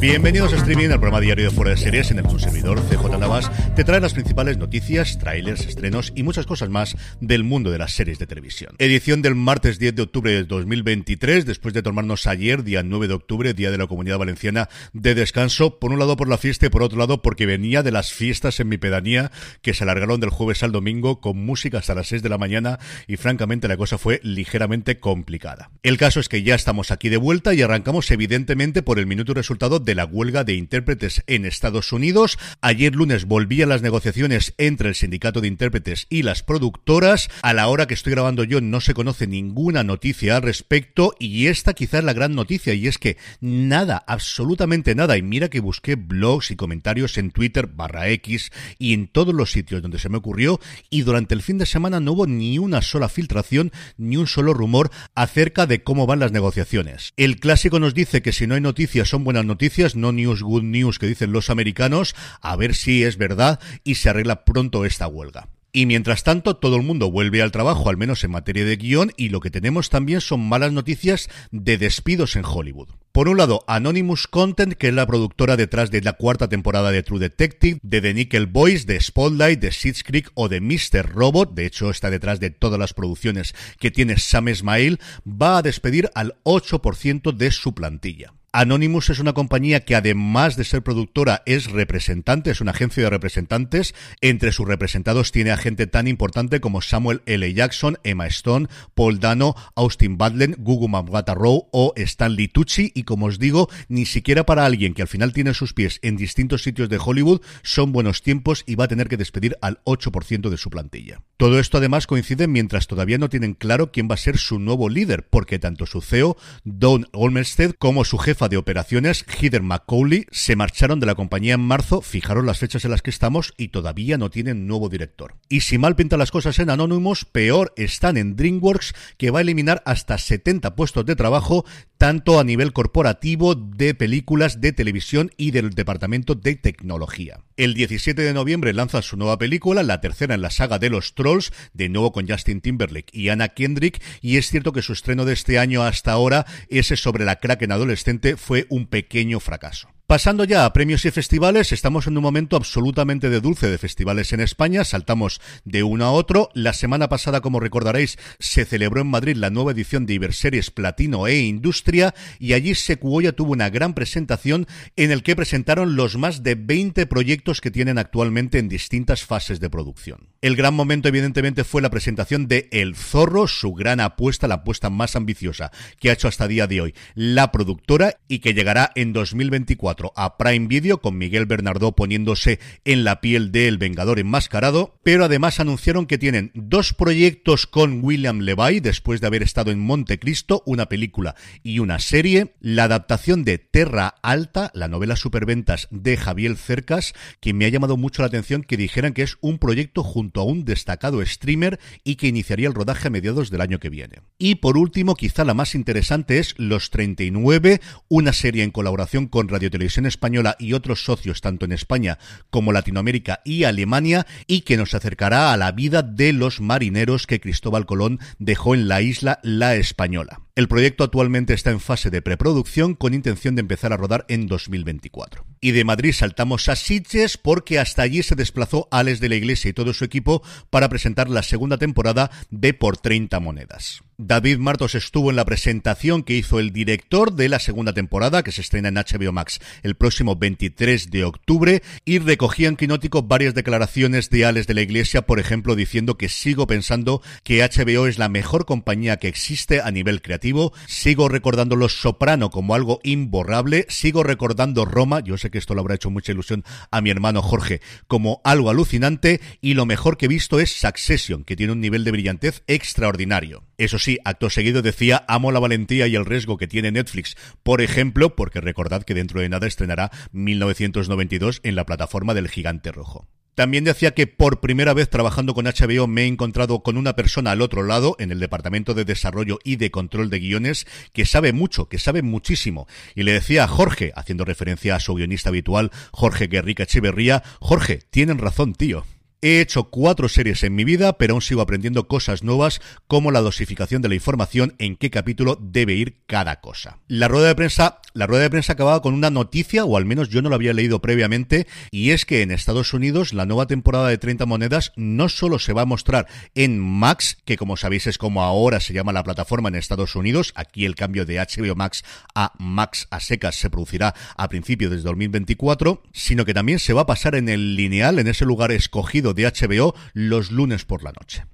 Bienvenidos a Streaming, el programa diario de Fuera de Series en el que un servidor, CJ Navas, te trae las principales noticias, trailers, estrenos y muchas cosas más del mundo de las series de televisión. Edición del martes 10 de octubre de 2023, después de tomarnos ayer, día 9 de octubre, día de la Comunidad Valenciana, de descanso, por un lado por la fiesta y por otro lado porque venía de las fiestas en mi pedanía que se alargaron del jueves al domingo con música hasta las 6 de la mañana y francamente la cosa fue ligeramente complicada. El caso es que ya estamos aquí de vuelta y arrancamos evidentemente por el minuto resultado de la huelga de intérpretes en Estados Unidos. Ayer lunes volvían las negociaciones entre el sindicato de intérpretes y las productoras. A la hora que estoy grabando yo no se conoce ninguna noticia al respecto y esta quizás es la gran noticia y es que nada, absolutamente nada. Y mira que busqué blogs y comentarios en Twitter barra X y en todos los sitios donde se me ocurrió y durante el fin de semana no hubo ni una sola filtración ni un solo rumor acerca de cómo van las negociaciones. El clásico nos dice que si no hay noticias son buenas noticias, no news good news que dicen los americanos, a ver si es verdad y se arregla pronto esta huelga. Y mientras tanto, todo el mundo vuelve al trabajo, al menos en materia de guion, y lo que tenemos también son malas noticias de despidos en Hollywood. Por un lado, Anonymous Content, que es la productora detrás de la cuarta temporada de True Detective, de The Nickel Boys, de Spotlight, de Seeds Creek o de Mr. Robot, de hecho está detrás de todas las producciones que tiene Sam Esmail, va a despedir al 8% de su plantilla. Anonymous es una compañía que además de ser productora es representante, es una agencia de representantes. Entre sus representados tiene a gente tan importante como Samuel L. Jackson, Emma Stone, Paul Dano, Austin Butler, Gugu Mabgata Rowe o Stanley Tucci. Y como os digo, ni siquiera para alguien que al final tiene sus pies en distintos sitios de Hollywood son buenos tiempos y va a tener que despedir al 8% de su plantilla. Todo esto además coincide mientras todavía no tienen claro quién va a ser su nuevo líder, porque tanto su CEO, Don Olmsted, como su jefa de operaciones, Heather McCauley, se marcharon de la compañía en marzo, fijaron las fechas en las que estamos y todavía no tienen nuevo director. Y si mal pintan las cosas en Anonymous, peor están en DreamWorks, que va a eliminar hasta 70 puestos de trabajo, tanto a nivel corporativo, de películas, de televisión y del departamento de tecnología. El 17 de noviembre lanza su nueva película, la tercera en la saga de los Trolls, de nuevo con Justin Timberlake y Anna Kendrick, y es cierto que su estreno de este año hasta ahora, ese sobre la Kraken adolescente, fue un pequeño fracaso. Pasando ya a premios y festivales, estamos en un momento absolutamente de dulce de festivales en España, saltamos de uno a otro. La semana pasada, como recordaréis, se celebró en Madrid la nueva edición de Iberseries Platino e Industria y allí Secuoya tuvo una gran presentación en el que presentaron los más de 20 proyectos que tienen actualmente en distintas fases de producción. El gran momento evidentemente fue la presentación de El Zorro, su gran apuesta, la apuesta más ambiciosa que ha hecho hasta día de hoy la productora y que llegará en 2024 a Prime Video con Miguel Bernardo poniéndose en la piel del Vengador enmascarado, pero además anunciaron que tienen dos proyectos con William Levy después de haber estado en Montecristo, una película y una serie, la adaptación de Terra Alta, la novela superventas de Javier Cercas, que me ha llamado mucho la atención que dijeran que es un proyecto junto a un destacado streamer y que iniciaría el rodaje a mediados del año que viene. Y por último, quizá la más interesante es Los 39, una serie en colaboración con Radio Televisión Española y otros socios tanto en España como Latinoamérica y Alemania y que nos acercará a la vida de los marineros que Cristóbal Colón dejó en la isla La Española. El proyecto actualmente está en fase de preproducción con intención de empezar a rodar en 2024. Y de Madrid saltamos a Sitges porque hasta allí se desplazó Alex de la Iglesia y todo su equipo para presentar la segunda temporada de Por 30 Monedas. David Martos estuvo en la presentación que hizo el director de la segunda temporada, que se estrena en HBO Max el próximo 23 de octubre, y recogía en Quinótico varias declaraciones de Alex de la Iglesia, por ejemplo, diciendo que sigo pensando que HBO es la mejor compañía que existe a nivel creativo, sigo recordando Los Soprano como algo imborrable, sigo recordando Roma, yo sé que esto le habrá hecho mucha ilusión a mi hermano Jorge, como algo alucinante, y lo mejor que he visto es Succession, que tiene un nivel de brillantez extraordinario. Sí, acto seguido decía, amo la valentía y el riesgo que tiene Netflix, por ejemplo, porque recordad que dentro de nada estrenará 1992 en la plataforma del gigante rojo. También decía que por primera vez trabajando con HBO me he encontrado con una persona al otro lado, en el departamento de desarrollo y de control de guiones, que sabe mucho, que sabe muchísimo. Y le decía a Jorge, haciendo referencia a su guionista habitual, Jorge Guerrica Echeverría, Jorge, tienen razón, tío. He hecho cuatro series en mi vida, pero aún sigo aprendiendo cosas nuevas como la dosificación de la información, en qué capítulo debe ir cada cosa. La rueda de prensa, la rueda de prensa acababa con una noticia, o al menos yo no lo había leído previamente, y es que en Estados Unidos la nueva temporada de 30 monedas no solo se va a mostrar en Max, que como sabéis es como ahora se llama la plataforma en Estados Unidos, aquí el cambio de HBO Max a Max a secas se producirá a principios de 2024, sino que también se va a pasar en el lineal, en ese lugar escogido de HBO los lunes por la noche.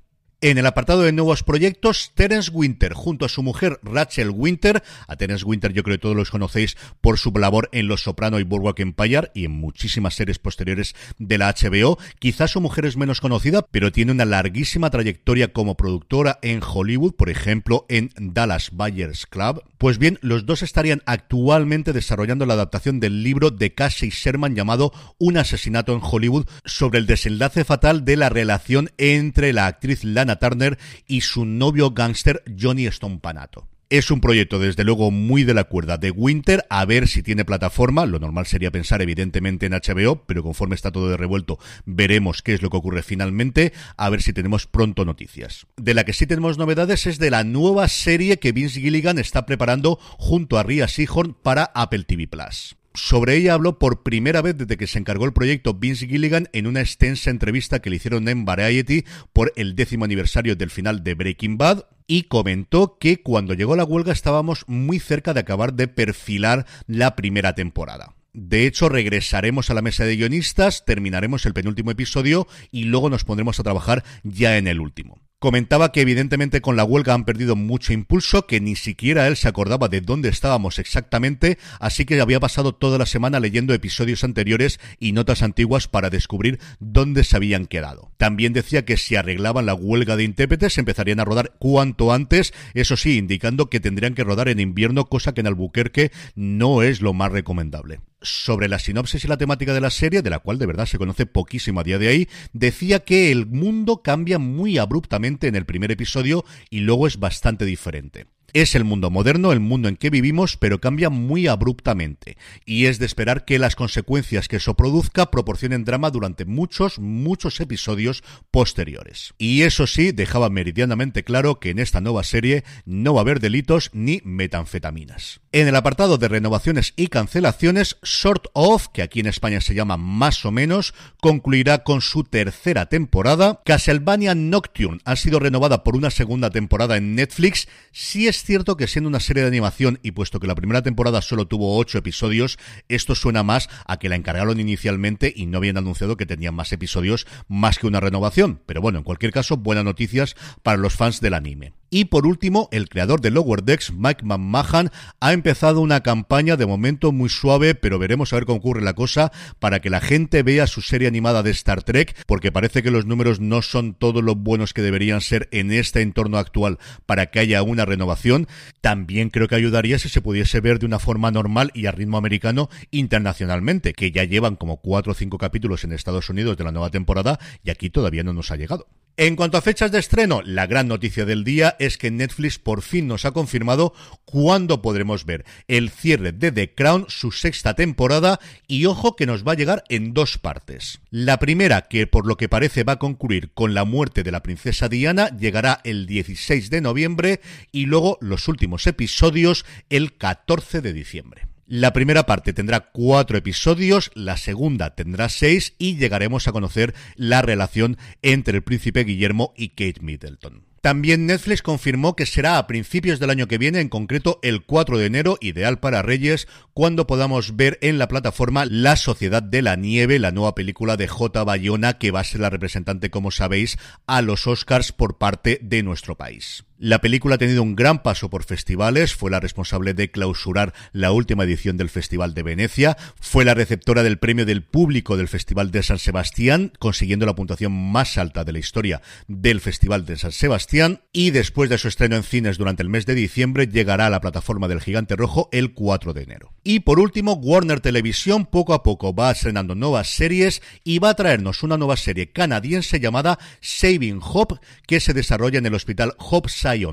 En el apartado de nuevos proyectos, Terence Winter, junto a su mujer Rachel Winter, a Terence Winter yo creo que todos los conocéis por su labor en Los Soprano y Boardwalk Empire y en muchísimas series posteriores de la HBO. Quizás su mujer es menos conocida, pero tiene una larguísima trayectoria como productora en Hollywood, por ejemplo en Dallas Buyers Club. Pues bien, los dos estarían actualmente desarrollando la adaptación del libro de Casey Sherman llamado Un asesinato en Hollywood sobre el desenlace fatal de la relación entre la actriz Lana Turner y su novio gángster Johnny Stompanato. Es un proyecto, desde luego, muy de la cuerda de Winter, a ver si tiene plataforma. Lo normal sería pensar, evidentemente, en HBO, pero conforme está todo de revuelto, veremos qué es lo que ocurre finalmente, a ver si tenemos pronto noticias. De la que sí tenemos novedades es de la nueva serie que Vince Gilligan está preparando junto a Ria Seahorn para Apple TV Plus. Sobre ella habló por primera vez desde que se encargó el proyecto Vince Gilligan en una extensa entrevista que le hicieron en Variety por el décimo aniversario del final de Breaking Bad y comentó que cuando llegó la huelga estábamos muy cerca de acabar de perfilar la primera temporada. De hecho, regresaremos a la mesa de guionistas, terminaremos el penúltimo episodio y luego nos pondremos a trabajar ya en el último. Comentaba que evidentemente con la huelga han perdido mucho impulso, que ni siquiera él se acordaba de dónde estábamos exactamente, así que había pasado toda la semana leyendo episodios anteriores y notas antiguas para descubrir dónde se habían quedado. También decía que si arreglaban la huelga de intérpretes empezarían a rodar cuanto antes, eso sí, indicando que tendrían que rodar en invierno, cosa que en Albuquerque no es lo más recomendable sobre la sinopsis y la temática de la serie, de la cual de verdad se conoce poquísimo a día de ahí, decía que el mundo cambia muy abruptamente en el primer episodio y luego es bastante diferente. Es el mundo moderno, el mundo en que vivimos, pero cambia muy abruptamente. Y es de esperar que las consecuencias que eso produzca proporcionen drama durante muchos, muchos episodios posteriores. Y eso sí, dejaba meridianamente claro que en esta nueva serie no va a haber delitos ni metanfetaminas. En el apartado de renovaciones y cancelaciones, Sort of, que aquí en España se llama más o menos, concluirá con su tercera temporada. Castlevania Nocturne ha sido renovada por una segunda temporada en Netflix. Si es es cierto que siendo una serie de animación y puesto que la primera temporada solo tuvo ocho episodios, esto suena más a que la encargaron inicialmente y no habían anunciado que tenían más episodios más que una renovación. Pero bueno, en cualquier caso, buenas noticias para los fans del anime. Y por último, el creador de Lower Decks, Mike McMahon, ha empezado una campaña de momento muy suave, pero veremos a ver cómo ocurre la cosa, para que la gente vea su serie animada de Star Trek, porque parece que los números no son todos los buenos que deberían ser en este entorno actual para que haya una renovación. También creo que ayudaría si se pudiese ver de una forma normal y a ritmo americano internacionalmente, que ya llevan como cuatro o cinco capítulos en Estados Unidos de la nueva temporada y aquí todavía no nos ha llegado. En cuanto a fechas de estreno, la gran noticia del día es que Netflix por fin nos ha confirmado cuándo podremos ver el cierre de The Crown, su sexta temporada, y ojo que nos va a llegar en dos partes. La primera, que por lo que parece va a concluir con la muerte de la princesa Diana, llegará el 16 de noviembre y luego los últimos episodios el 14 de diciembre. La primera parte tendrá cuatro episodios, la segunda tendrá seis y llegaremos a conocer la relación entre el príncipe Guillermo y Kate Middleton. También Netflix confirmó que será a principios del año que viene, en concreto el 4 de enero, ideal para Reyes, cuando podamos ver en la plataforma La Sociedad de la Nieve, la nueva película de J. Bayona, que va a ser la representante, como sabéis, a los Oscars por parte de nuestro país. La película ha tenido un gran paso por festivales, fue la responsable de clausurar la última edición del Festival de Venecia, fue la receptora del premio del público del Festival de San Sebastián, consiguiendo la puntuación más alta de la historia del Festival de San Sebastián, y después de su estreno en cines durante el mes de diciembre, llegará a la plataforma del Gigante Rojo el 4 de enero. Y por último, Warner Televisión poco a poco va estrenando nuevas series y va a traernos una nueva serie canadiense llamada Saving Hope, que se desarrolla en el hospital Hope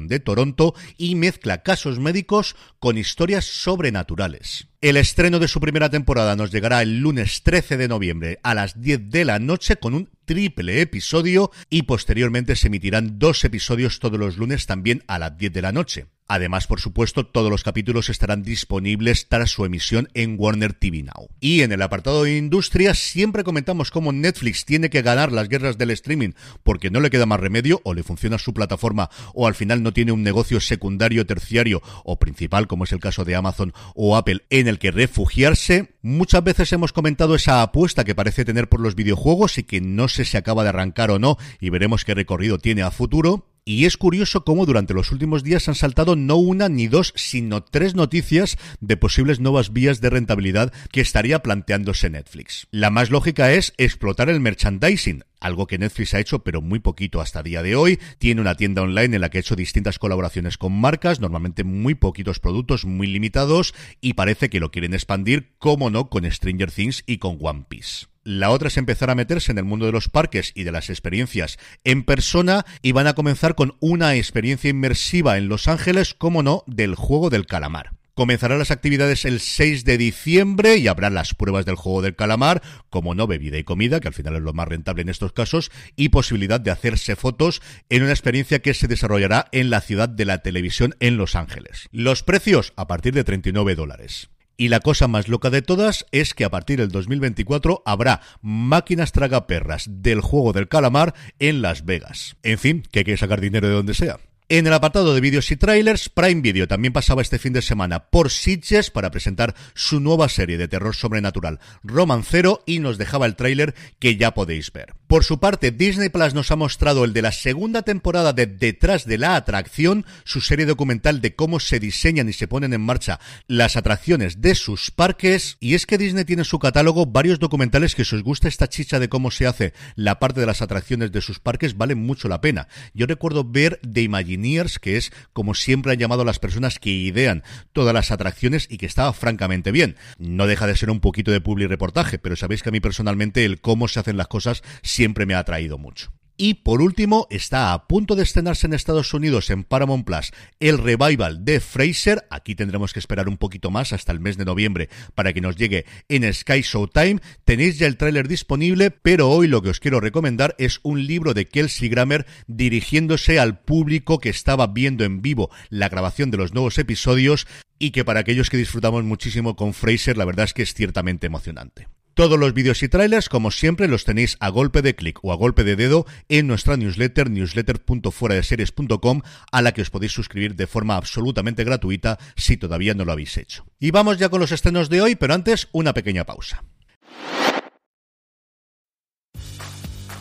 de Toronto y mezcla casos médicos con historias sobrenaturales. El estreno de su primera temporada nos llegará el lunes 13 de noviembre a las 10 de la noche con un triple episodio y posteriormente se emitirán dos episodios todos los lunes también a las 10 de la noche. Además, por supuesto, todos los capítulos estarán disponibles tras su emisión en Warner TV Now. Y en el apartado de industria siempre comentamos cómo Netflix tiene que ganar las guerras del streaming porque no le queda más remedio o le funciona su plataforma o al final no tiene un negocio secundario, terciario o principal como es el caso de Amazon o Apple en el que refugiarse. Muchas veces hemos comentado esa apuesta que parece tener por los videojuegos y que no sé si acaba de arrancar o no y veremos qué recorrido tiene a futuro. Y es curioso cómo durante los últimos días han saltado no una ni dos, sino tres noticias de posibles nuevas vías de rentabilidad que estaría planteándose Netflix. La más lógica es explotar el merchandising, algo que Netflix ha hecho pero muy poquito hasta día de hoy. Tiene una tienda online en la que ha hecho distintas colaboraciones con marcas, normalmente muy poquitos productos, muy limitados, y parece que lo quieren expandir, como no, con Stranger Things y con One Piece. La otra es empezar a meterse en el mundo de los parques y de las experiencias en persona y van a comenzar con una experiencia inmersiva en Los Ángeles, como no, del juego del calamar. Comenzarán las actividades el 6 de diciembre y habrá las pruebas del juego del calamar, como no bebida y comida, que al final es lo más rentable en estos casos, y posibilidad de hacerse fotos en una experiencia que se desarrollará en la ciudad de la televisión en Los Ángeles. Los precios a partir de 39 dólares. Y la cosa más loca de todas es que a partir del 2024 habrá máquinas tragaperras del juego del calamar en Las Vegas. En fin, que hay que sacar dinero de donde sea. En el apartado de vídeos y trailers, Prime Video también pasaba este fin de semana por Sitges para presentar su nueva serie de terror sobrenatural, Romancero, y nos dejaba el tráiler que ya podéis ver. Por su parte, Disney Plus nos ha mostrado el de la segunda temporada de Detrás de la Atracción, su serie documental de cómo se diseñan y se ponen en marcha las atracciones de sus parques. Y es que Disney tiene en su catálogo varios documentales que si os gusta esta chicha de cómo se hace la parte de las atracciones de sus parques, valen mucho la pena. Yo recuerdo ver The Imagine que es como siempre han llamado a las personas que idean todas las atracciones y que estaba francamente bien. No deja de ser un poquito de public reportaje, pero sabéis que a mí personalmente el cómo se hacen las cosas siempre me ha atraído mucho. Y por último, está a punto de estrenarse en Estados Unidos en Paramount Plus el revival de Fraser. Aquí tendremos que esperar un poquito más hasta el mes de noviembre para que nos llegue en Sky Showtime. Tenéis ya el tráiler disponible, pero hoy lo que os quiero recomendar es un libro de Kelsey Grammer dirigiéndose al público que estaba viendo en vivo la grabación de los nuevos episodios y que para aquellos que disfrutamos muchísimo con Fraser, la verdad es que es ciertamente emocionante. Todos los vídeos y trailers, como siempre, los tenéis a golpe de clic o a golpe de dedo en nuestra newsletter, newsletter.fueradeseries.com, a la que os podéis suscribir de forma absolutamente gratuita si todavía no lo habéis hecho. Y vamos ya con los estrenos de hoy, pero antes una pequeña pausa.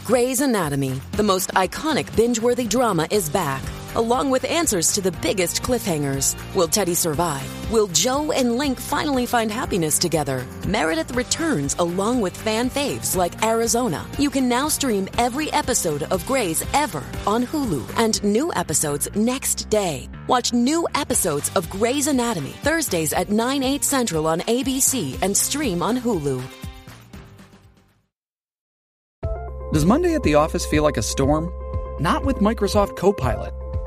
Grey's Anatomy, the most iconic binge-worthy drama, is back. Along with answers to the biggest cliffhangers. Will Teddy survive? Will Joe and Link finally find happiness together? Meredith returns along with fan faves like Arizona. You can now stream every episode of Grey's ever on Hulu and new episodes next day. Watch new episodes of Grey's Anatomy Thursdays at 9, 8 central on ABC and stream on Hulu. Does Monday at the office feel like a storm? Not with Microsoft Copilot.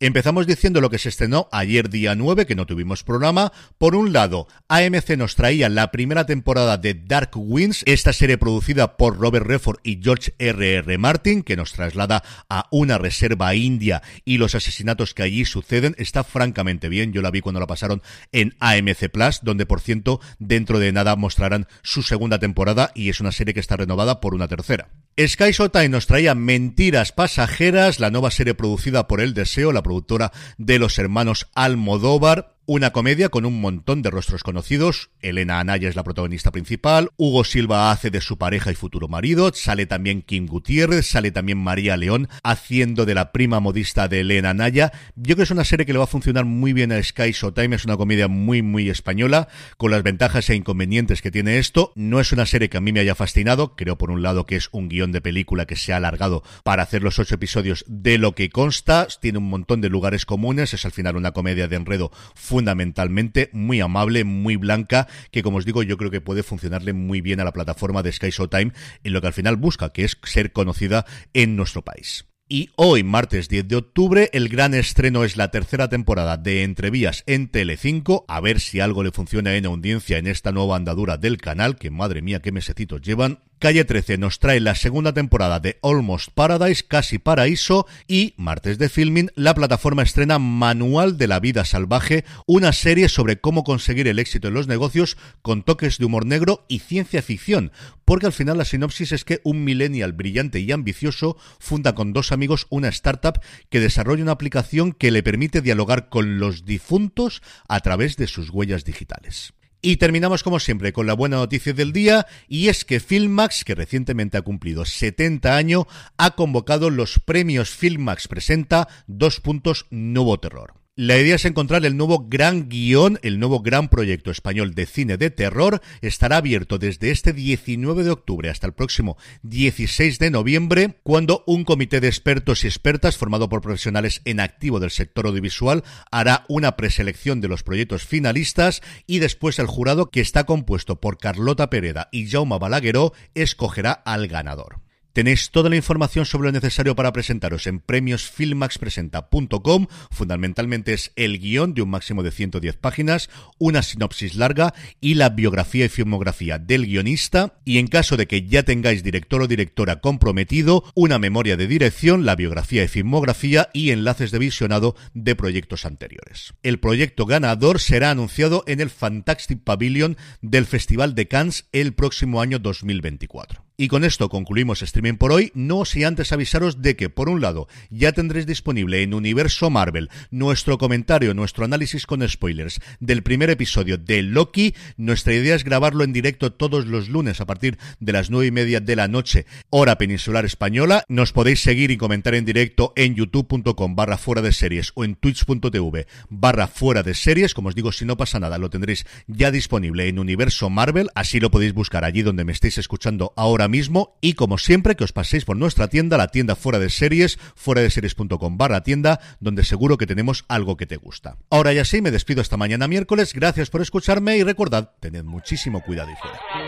Empezamos diciendo lo que se estrenó ayer día 9, que no tuvimos programa. Por un lado, AMC nos traía la primera temporada de Dark Winds, esta serie producida por Robert Redford y George R. R. Martin, que nos traslada a una reserva india y los asesinatos que allí suceden. Está francamente bien, yo la vi cuando la pasaron en AMC Plus, donde por ciento dentro de nada mostrarán su segunda temporada y es una serie que está renovada por una tercera. Sky Showtime nos traía Mentiras Pasajeras, la nueva serie producida por El Deseo, la productora de los hermanos Almodóvar. Una comedia con un montón de rostros conocidos. Elena Anaya es la protagonista principal. Hugo Silva hace de su pareja y futuro marido. Sale también Kim Gutiérrez. Sale también María León haciendo de la prima modista de Elena Anaya. Yo creo que es una serie que le va a funcionar muy bien a Sky Showtime. Es una comedia muy, muy española. Con las ventajas e inconvenientes que tiene esto. No es una serie que a mí me haya fascinado. Creo por un lado que es un guion de película que se ha alargado para hacer los ocho episodios de lo que consta. Tiene un montón de lugares comunes. Es al final una comedia de enredo fundamentalmente muy amable, muy blanca, que como os digo yo creo que puede funcionarle muy bien a la plataforma de Sky Showtime en lo que al final busca, que es ser conocida en nuestro país. Y hoy, martes 10 de octubre, el gran estreno es la tercera temporada de Entrevías en Telecinco. A ver si algo le funciona en audiencia en esta nueva andadura del canal, que madre mía qué mesecitos llevan. Calle 13 nos trae la segunda temporada de Almost Paradise, Casi Paraíso, y martes de filming, la plataforma estrena Manual de la Vida Salvaje, una serie sobre cómo conseguir el éxito en los negocios con toques de humor negro y ciencia ficción, porque al final la sinopsis es que un millennial brillante y ambicioso funda con dos amigos una startup que desarrolla una aplicación que le permite dialogar con los difuntos a través de sus huellas digitales. Y terminamos como siempre con la buena noticia del día y es que Filmax, que recientemente ha cumplido 70 años, ha convocado los premios Filmax Presenta dos puntos Nuevo Terror. La idea es encontrar el nuevo gran guion, el nuevo gran proyecto español de cine de terror. Estará abierto desde este 19 de octubre hasta el próximo 16 de noviembre, cuando un comité de expertos y expertas formado por profesionales en activo del sector audiovisual hará una preselección de los proyectos finalistas y después el jurado, que está compuesto por Carlota Pereda y Jaume Balagueró, escogerá al ganador. Tenéis toda la información sobre lo necesario para presentaros en premiosfilmaxpresenta.com. Fundamentalmente es el guion de un máximo de 110 páginas, una sinopsis larga y la biografía y filmografía del guionista. Y en caso de que ya tengáis director o directora comprometido, una memoria de dirección, la biografía y filmografía y enlaces de visionado de proyectos anteriores. El proyecto ganador será anunciado en el Fantastic Pavilion del Festival de Cannes el próximo año 2024. Y con esto concluimos streaming por hoy, no si antes avisaros de que, por un lado, ya tendréis disponible en Universo Marvel nuestro comentario, nuestro análisis con spoilers del primer episodio de Loki. Nuestra idea es grabarlo en directo todos los lunes a partir de las nueve y media de la noche, hora peninsular española. Nos podéis seguir y comentar en directo en youtube.com barra fuera de series o en twitch.tv barra fuera de series. Como os digo, si no pasa nada, lo tendréis ya disponible en Universo Marvel. Así lo podéis buscar allí donde me estéis escuchando mismo y como siempre que os paséis por nuestra tienda, la tienda fuera de series, fuera de series.com barra tienda, donde seguro que tenemos algo que te gusta. Ahora ya sí, me despido hasta mañana miércoles, gracias por escucharme y recordad, tened muchísimo cuidado y fuera.